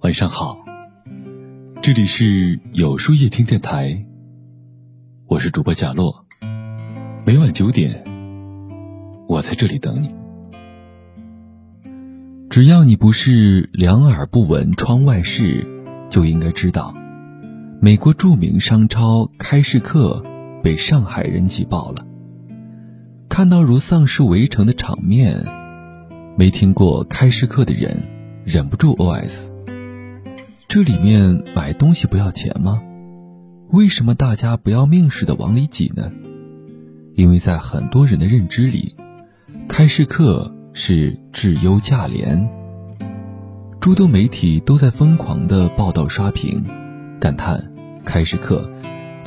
晚上好，这里是有书夜听电台，我是主播贾洛。每晚九点，我在这里等你。只要你不是两耳不闻窗外事，就应该知道，美国著名商超开市客被上海人挤爆了。看到如丧尸围城的场面，没听过开市客的人忍不住 OS。这里面买东西不要钱吗？为什么大家不要命似的往里挤呢？因为在很多人的认知里，开市客是质优价廉。诸多媒体都在疯狂的报道刷屏，感叹开市客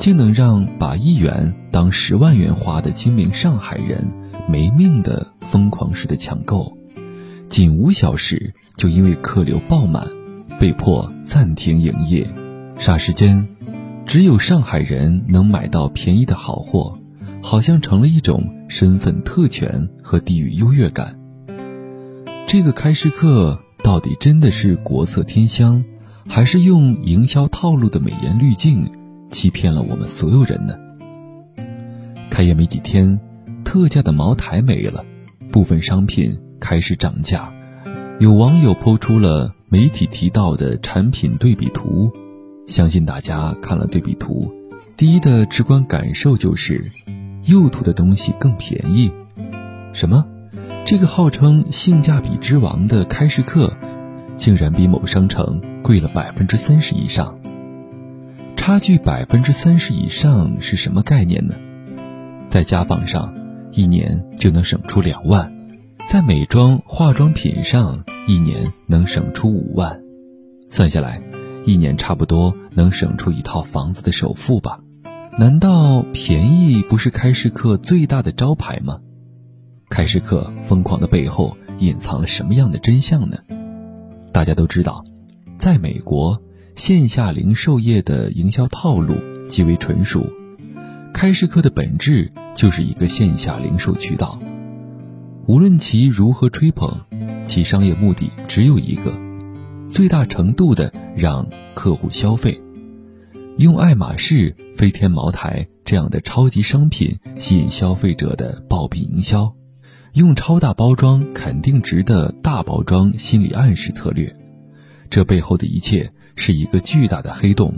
竟能让把一元当十万元花的精明上海人没命的疯狂式的抢购，仅五小时就因为客流爆满。被迫暂停营业，霎时间，只有上海人能买到便宜的好货，好像成了一种身份特权和地域优越感。这个开市客到底真的是国色天香，还是用营销套路的美颜滤镜欺骗了我们所有人呢？开业没几天，特价的茅台没了，部分商品开始涨价，有网友抛出了。媒体提到的产品对比图，相信大家看了对比图，第一的直观感受就是，右图的东西更便宜。什么？这个号称性价比之王的开市客，竟然比某商城贵了百分之三十以上？差距百分之三十以上是什么概念呢？在家纺上，一年就能省出两万；在美妆化妆品上，一年能省出五万，算下来，一年差不多能省出一套房子的首付吧？难道便宜不是开市客最大的招牌吗？开市客疯狂的背后隐藏了什么样的真相呢？大家都知道，在美国，线下零售业的营销套路极为纯熟，开市客的本质就是一个线下零售渠道。无论其如何吹捧，其商业目的只有一个：最大程度的让客户消费。用爱马仕、飞天茅台这样的超级商品吸引消费者的爆品营销，用超大包装肯定值的大包装心理暗示策略，这背后的一切是一个巨大的黑洞。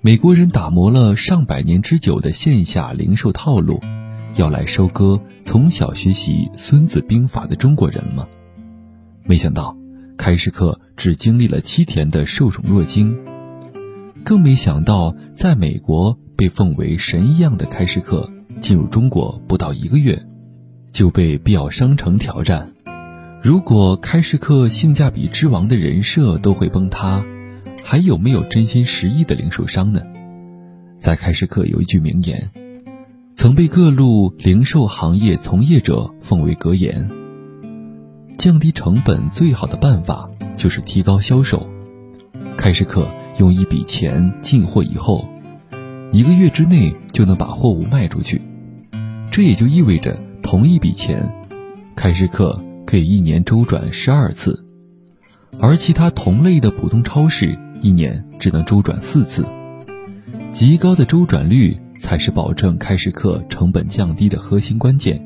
美国人打磨了上百年之久的线下零售套路。要来收割从小学习《孙子兵法》的中国人吗？没想到，开市客只经历了七天的受宠若惊，更没想到，在美国被奉为神一样的开市客，进入中国不到一个月，就被必要商城挑战。如果开市客性价比之王的人设都会崩塌，还有没有真心实意的零售商呢？在开市客有一句名言。曾被各路零售行业从业者奉为格言：降低成本最好的办法就是提高销售。开市客用一笔钱进货以后，一个月之内就能把货物卖出去，这也就意味着同一笔钱，开市客可以一年周转十二次，而其他同类的普通超市一年只能周转四次。极高的周转率。才是保证开市客成本降低的核心关键。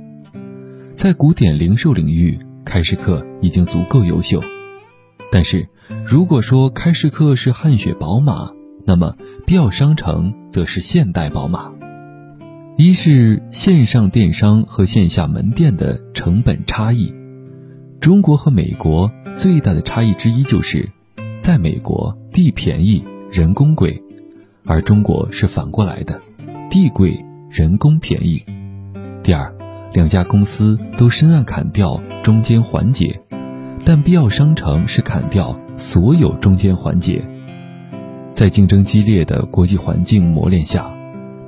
在古典零售领域，开市客已经足够优秀。但是，如果说开市客是汗血宝马，那么必要商城则是现代宝马。一是线上电商和线下门店的成本差异。中国和美国最大的差异之一就是，在美国地便宜人工贵，而中国是反过来的。地贵人工便宜。第二，两家公司都深谙砍掉中间环节，但必要商城是砍掉所有中间环节。在竞争激烈的国际环境磨练下，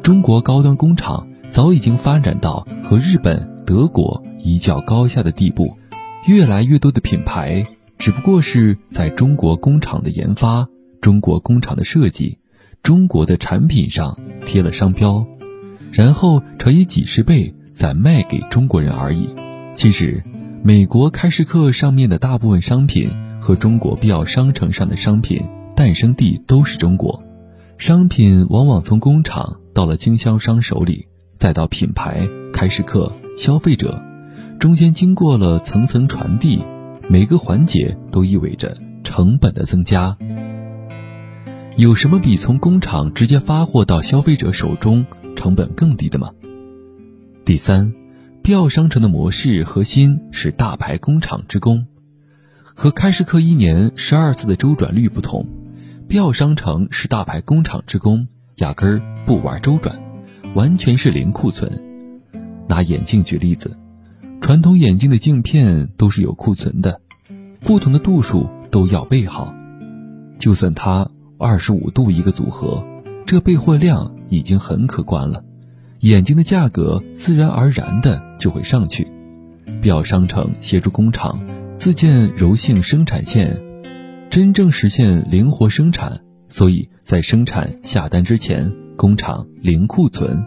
中国高端工厂早已经发展到和日本、德国一较高下的地步。越来越多的品牌只不过是在中国工厂的研发、中国工厂的设计。中国的产品上贴了商标，然后乘以几十倍再卖给中国人而已，其实，美国开市客上面的大部分商品和中国必要商城上的商品诞生地都是中国，商品往往从工厂到了经销商手里，再到品牌、开市客、消费者，中间经过了层层传递，每个环节都意味着成本的增加。有什么比从工厂直接发货到消费者手中成本更低的吗？第三，必要商城的模式核心是大牌工厂之功，和开市客一年十二次的周转率不同，必要商城是大牌工厂之功，压根儿不玩周转，完全是零库存。拿眼镜举例子，传统眼镜的镜片都是有库存的，不同的度数都要备好，就算它。二十五度一个组合，这备货量已经很可观了，眼镜的价格自然而然的就会上去。必要商城协助工厂自建柔性生产线，真正实现灵活生产，所以在生产下单之前，工厂零库存，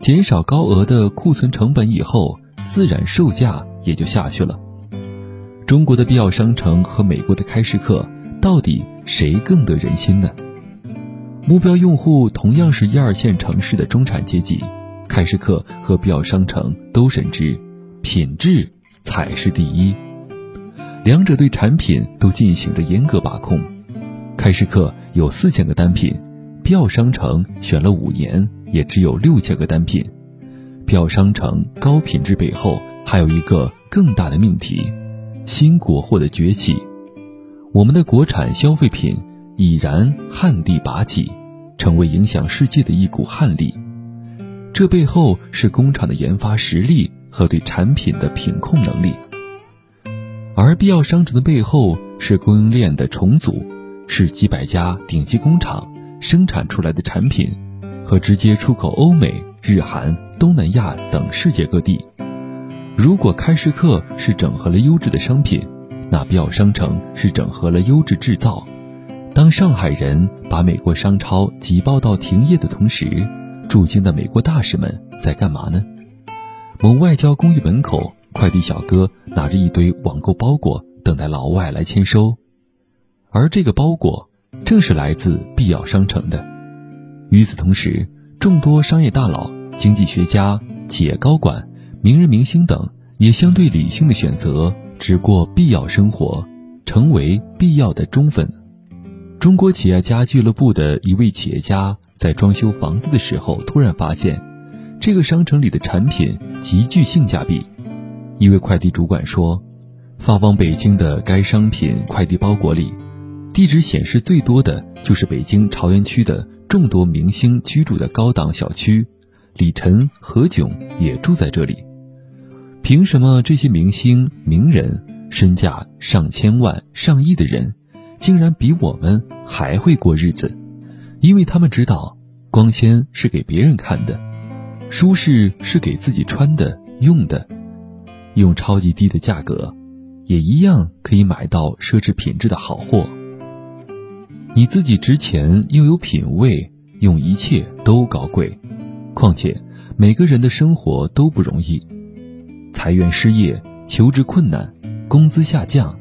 减少高额的库存成本以后，自然售价也就下去了。中国的必要商城和美国的开市客。到底谁更得人心呢？目标用户同样是一二线城市的中产阶级，开市客和必要商城都深知，品质才是第一。两者对产品都进行着严格把控。开市客有四千个单品，必要商城选了五年，也只有六千个单品。必要商城高品质背后还有一个更大的命题：新国货的崛起。我们的国产消费品已然旱地拔起，成为影响世界的一股悍力。这背后是工厂的研发实力和对产品的品控能力，而必要商城的背后是供应链的重组，是几百家顶级工厂生产出来的产品和直接出口欧美、日韩、东南亚等世界各地。如果开市客是整合了优质的商品。那必要商城是整合了优质制造。当上海人把美国商超挤爆到停业的同时，驻京的美国大使们在干嘛呢？某外交公寓门口，快递小哥拿着一堆网购包裹，等待老外来签收。而这个包裹正是来自必要商城的。与此同时，众多商业大佬、经济学家、企业高管、名人明星等也相对理性的选择。只过必要生活，成为必要的忠粉。中国企业家俱乐部的一位企业家在装修房子的时候，突然发现，这个商城里的产品极具性价比。一位快递主管说，发往北京的该商品快递包裹里，地址显示最多的就是北京朝阳区的众多明星居住的高档小区，李晨、何炅也住在这里。凭什么这些明星、名人身价上千万、上亿的人，竟然比我们还会过日子？因为他们知道，光鲜是给别人看的，舒适是给自己穿的、用的。用超级低的价格，也一样可以买到奢侈品质的好货。你自己值钱又有品味，用一切都高贵。况且，每个人的生活都不容易。裁员、失业、求职困难、工资下降，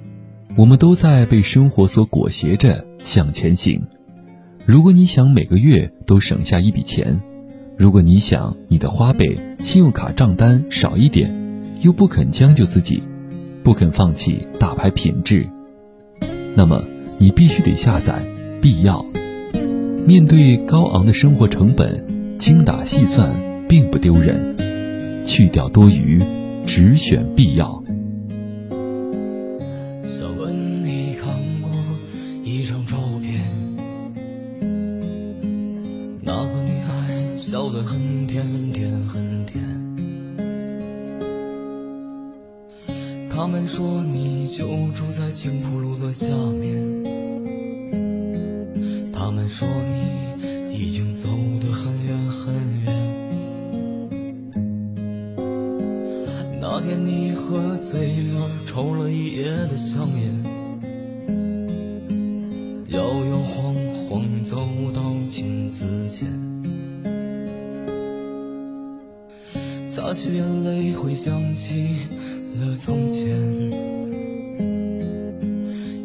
我们都在被生活所裹挟着向前行。如果你想每个月都省下一笔钱，如果你想你的花呗、信用卡账单少一点，又不肯将就自己，不肯放弃大牌品质，那么你必须得下载必要。面对高昂的生活成本，精打细算并不丢人，去掉多余。只选必要。想问你看过一张照片，那个女孩笑得很甜很甜很甜。他们说你就住在青浦路的下面，他们说你已经走得很远很远。那天你喝醉了，抽了一夜的香烟，摇摇晃晃走到镜子前，擦去眼泪，回想起了从前。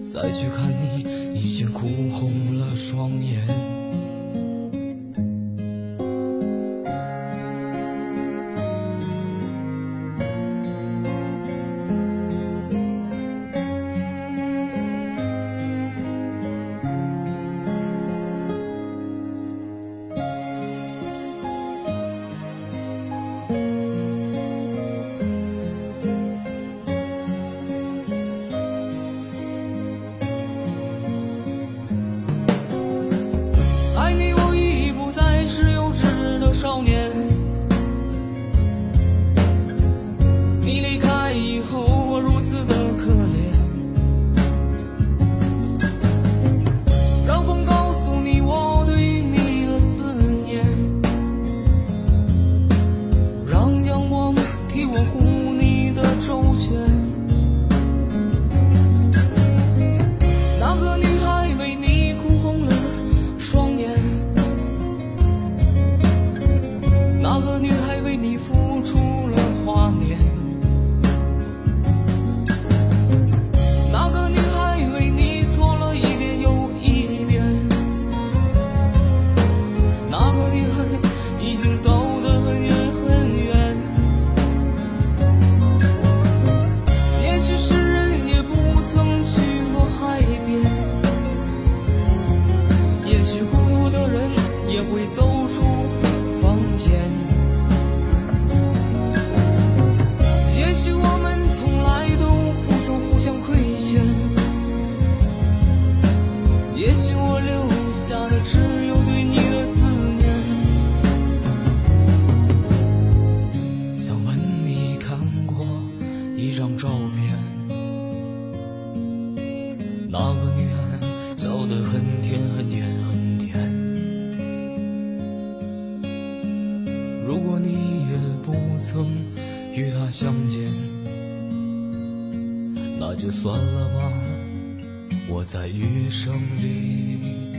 再去看你，已经哭红了双眼。模糊。那就算了吧，我在余生里。